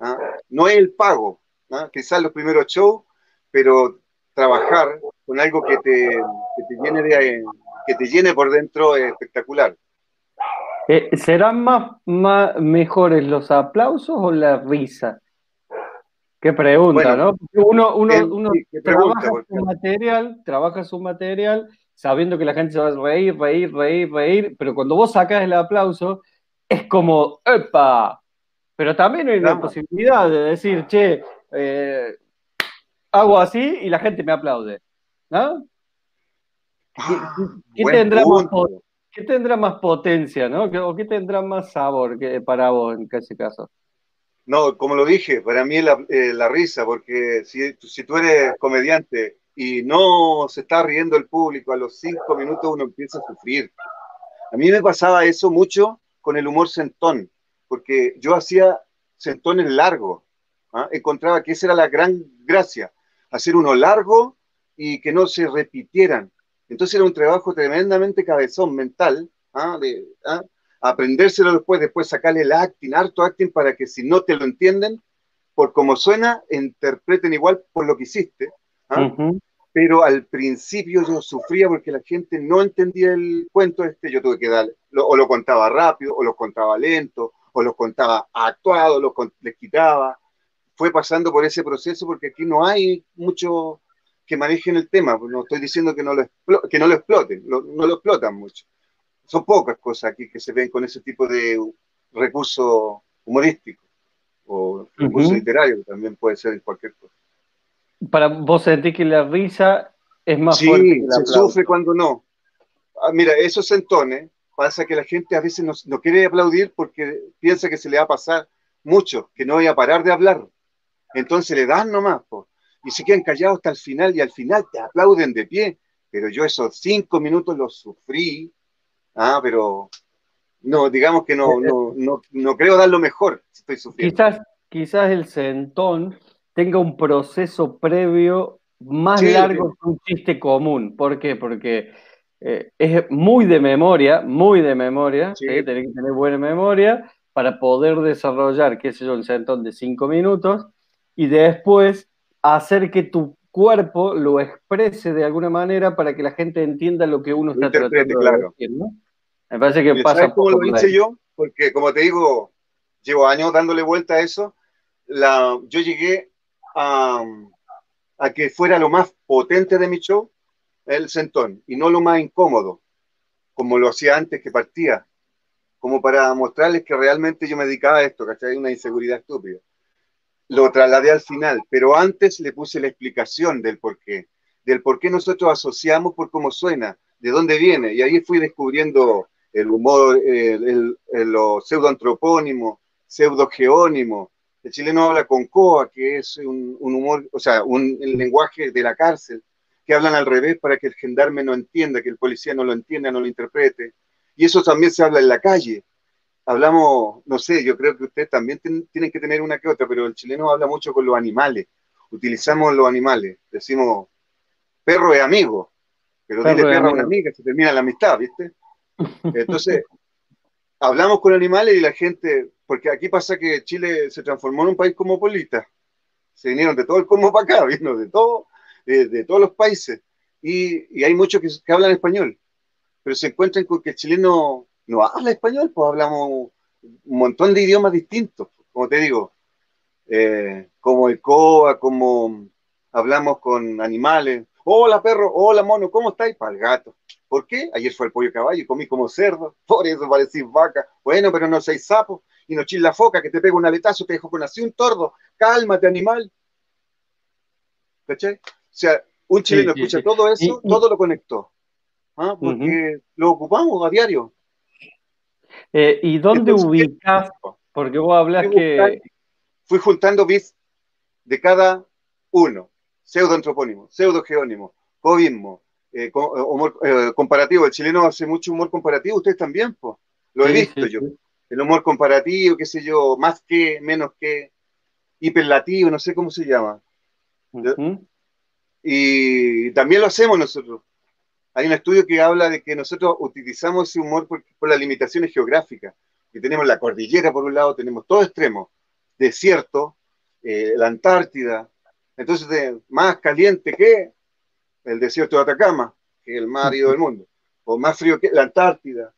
¿ah? No es el pago, ¿ah? quizás los primeros shows, pero trabajar con algo que te, que te llene de, que te llene por dentro es espectacular. Eh, ¿Serán más, mejores los aplausos o la risa? Qué pregunta, ¿no? Uno, uno, trabaja su material, trabaja su material sabiendo que la gente se va a reír, reír, reír, reír, pero cuando vos sacas el aplauso, es como, ¡epa! Pero también hay la posibilidad de decir, che, eh, hago así y la gente me aplaude. ¿No? ¿Qué, ah, tendrá, más, ¿qué tendrá, más, potencia, ¿no? ¿O qué tendrá más sabor que, para vos en ese caso? No, como lo dije, para mí es la, eh, risa, porque si, si, tú eres comediante y no se está riendo el público, a los cinco minutos uno empieza a sufrir. A mí me pasaba eso mucho con el humor sentón, porque yo hacía sentones largos. ¿ah? Encontraba que esa era la gran gracia, hacer uno largo y que no se repitieran. Entonces era un trabajo tremendamente cabezón mental, ¿ah? ¿ah? aprendérselo después, después sacarle el acting, harto acting, para que si no te lo entienden, por cómo suena, interpreten igual por lo que hiciste. Pero al principio yo sufría porque la gente no entendía el cuento este, yo tuve que dar, o lo contaba rápido, o lo contaba lento, o lo contaba actuado, lo les quitaba. Fue pasando por ese proceso porque aquí no hay mucho que manejen el tema. No estoy diciendo que no lo, que no lo exploten, no lo explotan mucho. Son pocas cosas aquí que se ven con ese tipo de recurso humorístico o recurso literario, que también puede ser en cualquier cosa. Para vos sentís que la risa es más fuerte. Sí, se sufre cuando no. Ah, mira, esos sentones pasa que la gente a veces no, no, quiere aplaudir porque piensa que se le va a pasar mucho, que no voy a parar de hablar. Entonces le dan nomás, y se quedan callados hasta el final y al final te aplauden de pie. Pero yo esos cinco minutos los sufrí, ah, pero no, digamos que no, no, no, no creo dar lo mejor estoy sufriendo. Quizás, quizás el sentón tenga un proceso previo más largo que un chiste común. ¿Por qué? Porque eh, es muy de memoria, muy de memoria, sí. que tener buena memoria para poder desarrollar, qué sé yo, un sentón de cinco minutos y después hacer que tu cuerpo lo exprese de alguna manera para que la gente entienda lo que uno está tratando de decir, ¿no? Me parece que pasa. ¿Sabes cómo lo hice yo? Porque, como te digo, llevo años dándole vuelta a eso. La, yo llegué a, que fuera lo más potente de mi show, el sentón, y no lo más incómodo, como lo hacía antes que partía, como para mostrarles que realmente yo me dedicaba a esto, ¿cachai? Una inseguridad estúpida. Lo trasladé al final, pero antes le puse la explicación del por qué, del por qué nosotros asociamos por cómo suena, de dónde viene, y ahí fui descubriendo el humor, el, el, pseudogeónimos. El chileno habla con coa, que es un, un humor, o sea, un lenguaje de la cárcel, que hablan al revés para que el gendarme no entienda, que el policía no lo entienda, no lo interprete. Y eso también se habla en la calle. Hablamos, no sé, yo creo que ustedes también tienen que tener una que otra, pero el chileno habla mucho con los animales. Utilizamos los animales. Decimos, perro es amigo, pero dile perro a una amiga, se termina la amistad, ¿viste? Entonces, hablamos con animales y la gente, porque aquí pasa que Chile se transformó en un país cosmopolita. Se vinieron de todo el cosmo para acá, vino de todo, de, todos los países. Y, hay muchos que, hablan español, pero se encuentran con que el chileno no habla español, pues hablamos un montón de idiomas distintos, como te digo, eh, como el coa, como hablamos con animales. Hola perro, hola mono, ¿cómo estáis? Para el gato. ¿Por qué? Ayer fue el pollo caballo y comí como cerdo, por eso parecís vaca. Bueno, pero no seis sapos y no chilla foca que te pega un aletazo, te dejo con así un tordo. Cálmate, animal. ¿Cachai? O sea, un chileno escucha todo eso, todo lo conectó. ¿ah? Porque lo ocupamos a diario. Eh, ¿Y dónde ubicas? Porque vos hablas que. fui juntando bits de cada uno: pseudoantropónimo, pseudogeónimo, codismo, eh, humor eh, comparativo. El chileno hace mucho humor comparativo, ustedes también, pues. Lo he visto yo. El humor comparativo, qué sé yo, más que, menos que, hiperlativo, no sé cómo se llama. Y también lo hacemos nosotros. Hay un estudio que habla de que nosotros utilizamos ese humor por, las limitaciones geográficas. Que tenemos la cordillera por un lado, tenemos todo extremo, desierto, eh, la Antártida. Entonces, más caliente que el desierto de Atacama, que es el más árido del mundo, o más frío que la Antártida.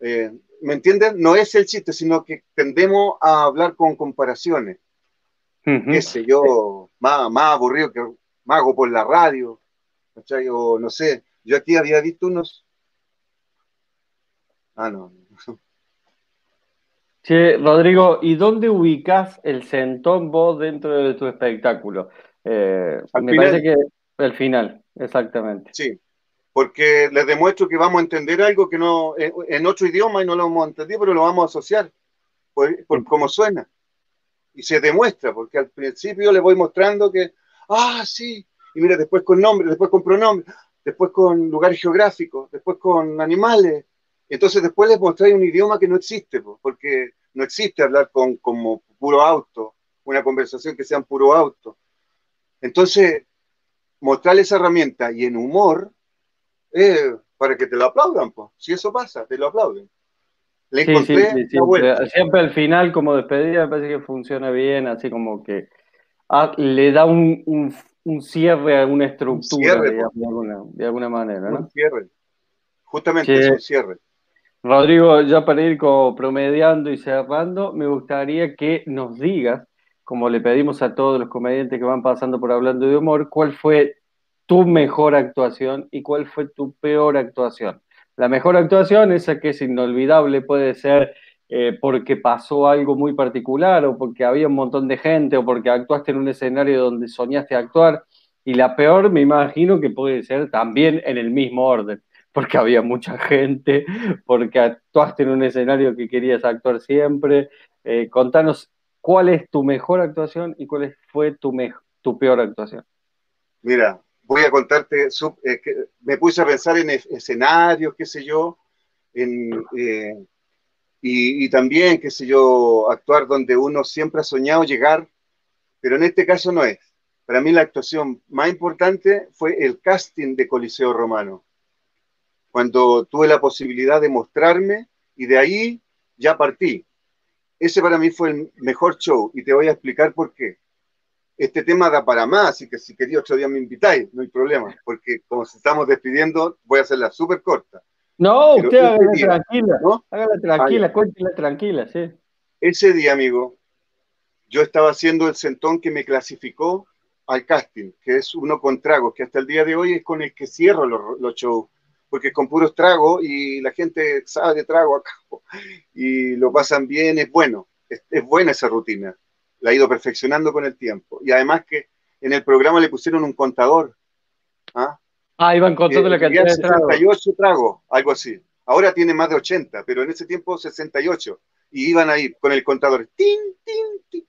Eh, ¿me entienden? No es el chiste, sino que tendemos a hablar con comparaciones. Qué sé yo, más, más aburrido que mago por la radio, ¿cachai? O no sé, yo aquí había visto unos... Ah, no. Che, Rodrigo, ¿y dónde ubicas el centón vos dentro de tu espectáculo? Eh, me parece que el final, exactamente. Sí, porque les demuestro que vamos a entender algo que no en otro idioma y no lo hemos entendido, pero lo vamos a asociar por, por cómo suena. Y se demuestra, porque al principio les voy mostrando que, ah, sí, y mira, después con nombres, después con pronombres, después con lugares geográficos, después con animales, entonces después les mostráis un idioma que no existe, porque no existe hablar con como puro auto, una conversación que sea en puro auto. Entonces, mostrarles esa herramienta y en humor, eh, para que te lo aplaudan, pues. si eso pasa, te lo aplauden. Le encontré sí, sí, siempre, al final, como despedida, me parece que funciona bien, así como que ah, le da un, un, cierre a una estructura, de, alguna, de, alguna, manera. ¿no? Un cierre. Justamente es un cierre. Rodrigo, ya para ir como promediando y cerrando, me gustaría que nos digas, como le pedimos a todos los comediantes que van pasando por hablando de humor, cuál fue tu mejor actuación y cuál fue tu peor actuación. La mejor actuación, esa que es inolvidable, puede ser eh, porque pasó algo muy particular o porque había un montón de gente o porque actuaste en un escenario donde soñaste actuar. Y la peor, me imagino que puede ser también en el mismo orden porque había mucha gente, porque actuaste en un escenario que querías actuar siempre. Eh, contanos cuál es tu mejor actuación y cuál fue tu, tu peor actuación. Mira, voy a contarte, eh, me puse a pensar en escenarios, qué sé yo, eh, y, y, también, qué sé yo, actuar donde uno siempre ha soñado llegar, pero en este caso no es. Para mí la actuación más importante fue el casting de Coliseo Romano cuando tuve la posibilidad de mostrarme y de ahí ya partí. Ese para mí fue el mejor show y te voy a explicar por qué. Este tema da para más, así que si quería otro día me invitáis, no hay problema, porque como se estamos despidiendo, voy a hacerla súper corta. No, usted hágala tranquila, ¿no? hágala tranquila, cuéntela tranquila, sí. Ese día, amigo, yo estaba haciendo el centón que me clasificó al casting, que es uno con tragos, que hasta el día de hoy es con el que cierro los, los shows porque con puros tragos y la gente sabe de trago acá y lo pasan bien, es bueno, es, buena esa rutina, la ha ido perfeccionando con el tiempo. Y además que en el programa le pusieron un contador. Ah, ah iban contando la cantidad de tragos. 68 tragos, algo así. Ahora tiene más de 80, pero en ese tiempo 68. Y iban ahí con el contador. ¡Tin, tin, tin!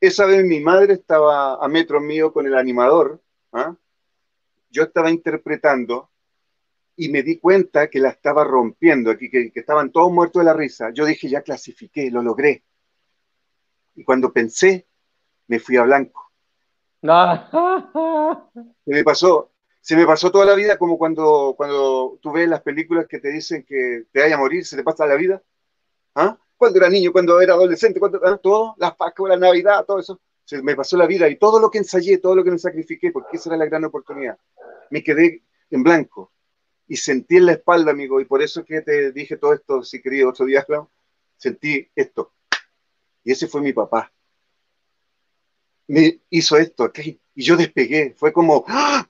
Esa vez mi madre estaba a metro mío con el animador. ¿ah? Yo estaba interpretando y me di cuenta que la estaba rompiendo aquí, que, estaban todos muertos de la risa. Yo dije, ya clasifiqué, lo logré. Y cuando pensé, me fui a blanco. se me pasó, se me pasó toda la vida como cuando, cuando tú ves las películas que te dicen que te vaya a morir, se te pasa la vida. ¿Ah? Cuando era niño, cuando era adolescente, cuando ah, todo, las Pascuas, la Navidad, todo eso. Se me pasó la vida y todo lo que ensayé, todo lo que me sacrifiqué, porque esa era la gran oportunidad. Me quedé en blanco y sentí en la espalda, amigo, y por eso que te dije todo esto, si quería otro día, sentí esto. Y ese fue mi papá. Me hizo esto, aquí, y yo despegué. Fue como, ¡ah!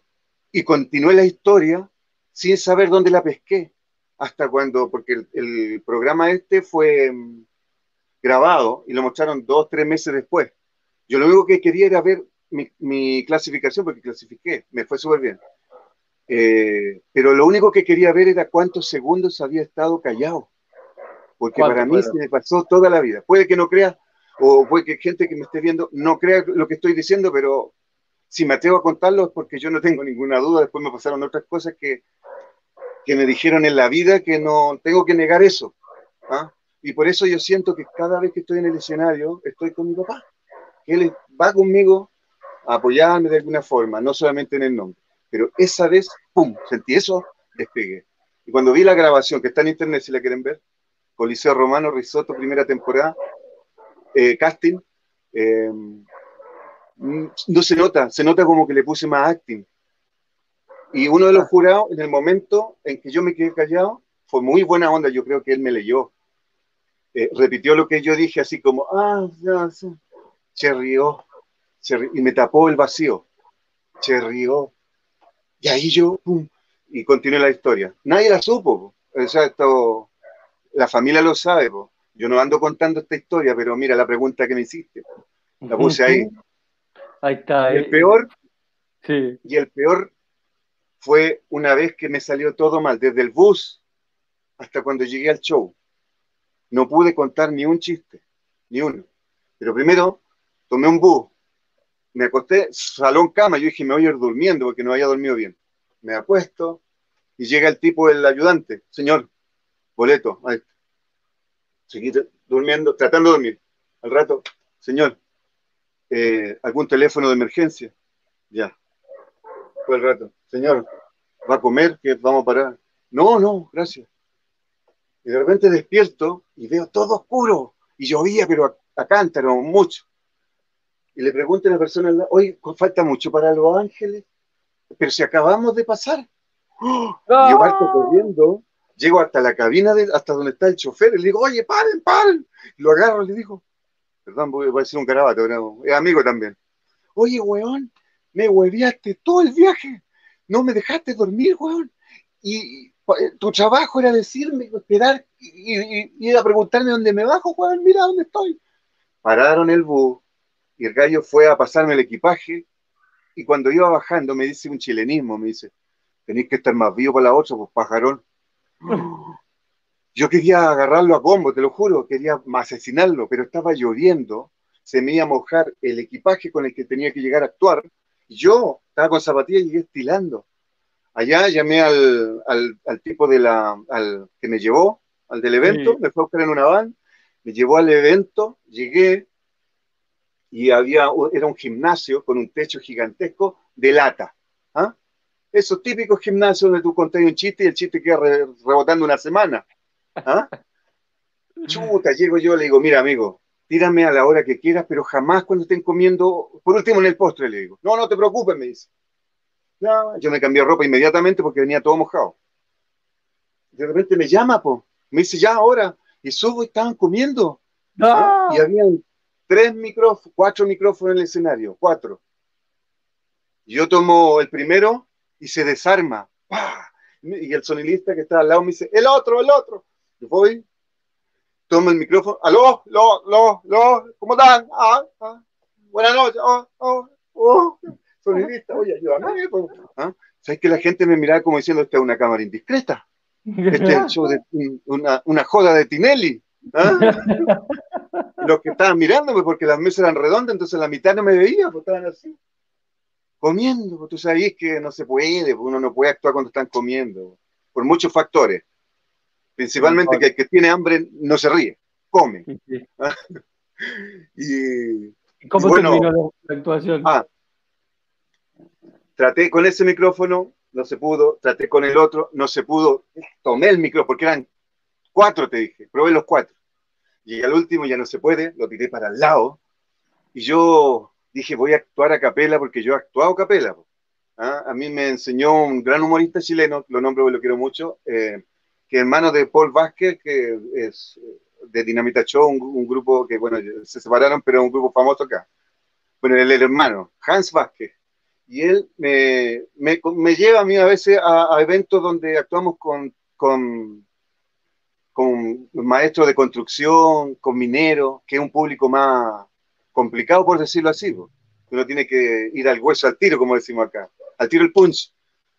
y continué la historia sin saber dónde la pesqué. Hasta cuando, porque el, programa este fue mm, grabado y lo mostraron dos, tres meses después. Yo lo único que quería era ver mi, mi clasificación, porque clasifiqué, me fue súper bien. Eh, pero lo único que quería ver era cuántos segundos había estado callado. Porque para mí se me pasó toda la vida. Puede que no crea, o puede que gente que me esté viendo no crea lo que estoy diciendo, pero si me atrevo a contarlo es porque yo no tengo ninguna duda. Después me pasaron otras cosas que, que me dijeron en la vida que no tengo que negar eso. ¿ah? Y por eso yo siento que cada vez que estoy en el escenario, estoy con mi papá. Él va conmigo a apoyarme de alguna forma, no solamente en el nombre. Pero esa vez, ¡pum!, sentí eso, despegué. Y cuando vi la grabación, que está en internet si la quieren ver, Coliseo Romano, Risotto, primera temporada, eh, casting, eh, no se nota, se nota como que le puse más acting. Y uno de los jurados, en el momento en que yo me quedé callado, fue muy buena onda, yo creo que él me leyó. eh, repitió lo que yo dije así como, ah, ya, se rió, y me tapó el vacío, se rió. Y ahí yo, pum, y continué la historia. Nadie la supo, o sea, esto, la familia lo sabe, yo no ando contando esta historia, pero mira la pregunta que me hiciste, la puse ahí. Ahí está. el peor, sí. y el peor fue una vez que me salió todo mal, desde el bus hasta cuando llegué al show. No pude contar ni un chiste, ni uno. Pero primero tomé un bus, me acosté, salón cama, yo dije, me voy a ir durmiendo porque no había dormido bien. Me acuesto y llega el tipo, el ayudante, señor, boleto, ahí. Seguí durmiendo, tratando de dormir. Al rato, señor, eh, ¿algún teléfono de emergencia? Ya. Fue el rato. Señor, ¿va a comer? que vamos a parar? No, no, gracias. Y de repente despierto y veo todo oscuro. Y llovía, pero a, a cántaro, mucho. Y le pregunto a la persona, oye, falta mucho para Los Ángeles, pero si acabamos de pasar. ¡Oh! Y yo parto corriendo, llego hasta la cabina, de, hasta donde está el chofer, y le digo, oye, paren, paren. lo agarro y le digo, perdón, voy, a decir un carabato, pero es amigo también. Oye, weón, me hueviaste todo el viaje, no me dejaste dormir, weón. Y, eh, tu trabajo era decirme, esperar y, ir a preguntarme dónde me bajo, weón, mira dónde estoy. Pararon el bus y el gallo fue a pasarme el equipaje y cuando iba bajando me dice un chilenismo, me dice, tenéis que estar más vivo para la otra, pues pajarón. Yo quería agarrarlo a combo, te lo juro, quería asesinarlo, pero estaba lloviendo, se me iba a mojar el equipaje con el que tenía que llegar a actuar. Y yo estaba con zapatillas y llegué estilando. Allá llamé al, tipo de la, al que me llevó, al del evento, me fue a buscar en una van, me llevó al evento, llegué y había, era un gimnasio con un techo gigantesco de lata. Esos típicos gimnasios donde tú contas un chiste y el chiste queda rebotando una semana. ¿Ah? Chuta, llego yo, le digo, mira amigo, tírame a la hora que quieras, pero jamás cuando estén comiendo, por último en el postre, le digo. No, no te preocupes, me dice. yo me cambié ropa inmediatamente porque venía todo mojado. De repente me llama, po. me dice, ya ahora, y subo y estaban comiendo. ¿Ah? Y habían tres micrófonos, cuatro micrófonos en el escenario, cuatro. Yo tomo el primero y se desarma. Y el sonilista que está al lado me dice, el otro, el otro. Yo voy, tomo el micrófono, aló, lo, lo, lo, ¿cómo están? Ah, ah, buenas noches, oh, oh, oh. sonilista, oye, ayúdame. ¿Ah? ¿Sabes que la gente me miraba como diciendo, esta es una cámara indiscreta? Este es el show de una, una joda de Tinelli. Los que estaban mirándome porque las mesas eran redondas, entonces la mitad no me veía, pues estaban así comiendo, tú sabes que no se puede, uno no puede actuar cuando están comiendo, por muchos factores. Principalmente que el que tiene hambre no se ríe, come. y, ¿Cómo terminó la actuación? Ah, traté con ese micrófono, no se pudo, traté con el otro, no se pudo, tomé el micrófono, porque eran cuatro, te dije, probé los cuatro. Y al último ya no se puede, lo tiré para el lado, y yo dije, voy a actuar a capela porque yo he actuado a capela. ¿Ah? A mí me enseñó un gran humorista chileno, lo nombro lo quiero mucho, eh, que hermano de Paul Vázquez, que es eh, de Dinamita Show, un, grupo que, bueno, se separaron, pero un grupo famoso acá. Bueno, el, el hermano, Hans Vázquez. Y él me, me, me, lleva a mí a veces a, a eventos donde actuamos con, con, con maestros de construcción, con mineros, que es un público más, complicado por decirlo así, uno tiene que ir al hueso al tiro, como decimos acá, al tiro el punch.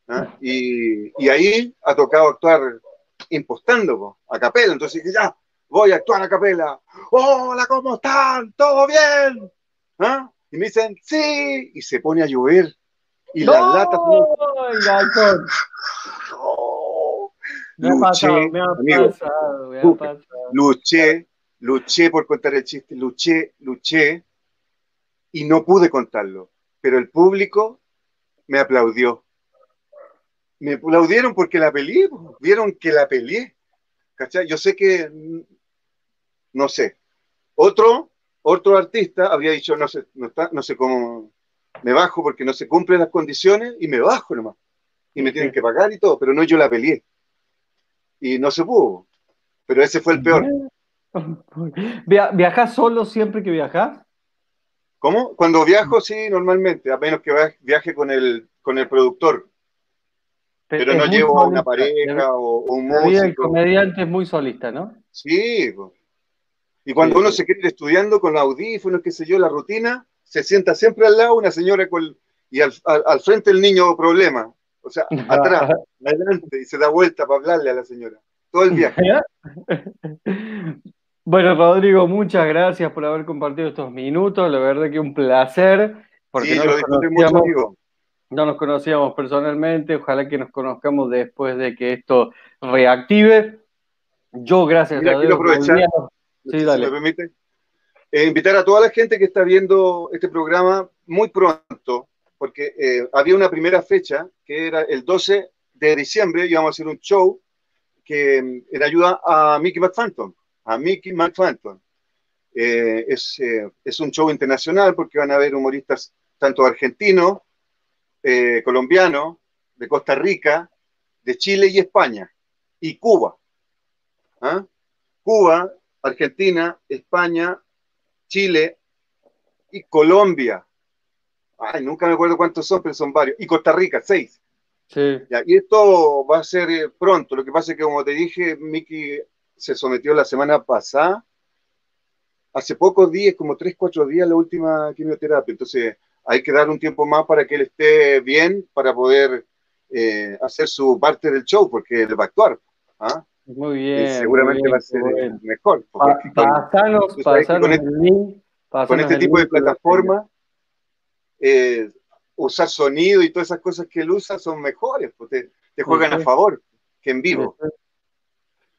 ¿ah? Y, ahí ha tocado actuar impostando a capela, entonces dije, ya, voy a actuar a capela. Hola, ¿cómo están? ¿Todo bien? ¿Ah? Y me dicen, sí, y se pone a llover. Y las latas... Me ha pasado, me ha pasado, me ha pasado. Luché, luché por contar el chiste, luché, luché, y no pude contarlo, pero el público me aplaudió. Me aplaudieron porque la peleé, vieron que la peleé. ¿Cachai? Yo sé que, no sé, otro, otro artista había dicho, no sé, no, está, no sé cómo, me bajo porque no se cumplen las condiciones y me bajo nomás. Y me tienen que pagar y todo, pero no yo la peleé. Y no se pudo. Pero ese fue el peor. ¿Viajas solo siempre que viajas? ¿Cómo? Cuando viajo, sí, normalmente, a menos que viaje con el, con el productor. Pero, no llevo a una pareja o, un músico. El comediante es muy solista, ¿no? Sí. Y cuando uno se quiere ir estudiando con los audífonos, qué sé yo, la rutina, se sienta siempre al lado una señora con, y al, al, frente el niño problema. O sea, atrás, adelante, y se da vuelta para hablarle a la señora. Todo el viaje. Bueno, Rodrigo, muchas gracias por haber compartido estos minutos. La verdad que un placer. Porque no, nos mucho, no nos conocíamos personalmente. Ojalá que nos conozcamos después de que esto reactive. Yo, gracias a Dios. aprovechar, sí, si me permite, eh, invitar a toda la gente que está viendo este programa muy pronto, porque eh, había una primera fecha que era el 12 de diciembre, íbamos a hacer un show que mm, en ayuda a Mickey McPhantom a Mickey McFanton. Eh, es, eh, es, un show internacional porque van a haber humoristas tanto argentinos, eh, colombianos, de Costa Rica, de Chile y España, y Cuba. ¿Ah? Cuba, Argentina, España, Chile y Colombia. Ay, nunca me acuerdo cuántos son, pero son varios. Y Costa Rica, seis. Sí. y esto va a ser pronto. Lo que pasa es que, como te dije, Mickey se sometió la semana pasada, hace pocos días, como tres, cuatro días, la última quimioterapia. Entonces, hay que dar un tiempo más para que él esté bien, para poder eh, hacer su parte del show, porque él va a actuar. ¿ah? Muy bien. seguramente va a ser mejor. pasanos, con, este, con este tipo de plataforma, eh, usar sonido y todas esas cosas que él usa son mejores, porque te, juegan a favor que en vivo.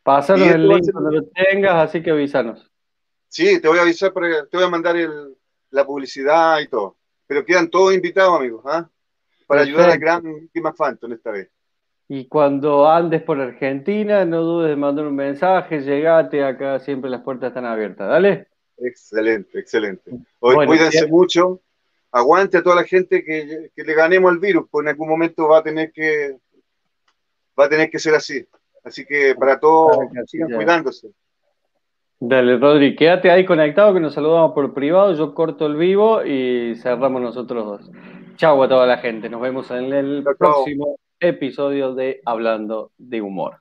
Pásanos el link cuando lo tengas, así que avísanos. Sí, te voy a avisar, te voy a mandar la publicidad y todo. Pero quedan todos invitados, amigos, ¿ah? para ayudar al gran Kima Phantom esta vez. Y cuando andes por Argentina, no dudes de mandar un mensaje, llegate acá, siempre las puertas están abiertas, ¿dale? Excelente, excelente. Hoy cuídense mucho, aguante a toda la gente que, que, le ganemos el virus, pues en algún momento va a tener que va a tener que ser así. Así que para todos, sigan cuidándose. Dale, Rodri, quédate ahí conectado que nos saludamos por privado. Yo corto el vivo y cerramos nosotros dos. Chau a toda la gente. Nos vemos en el próximo episodio de Hablando de Humor.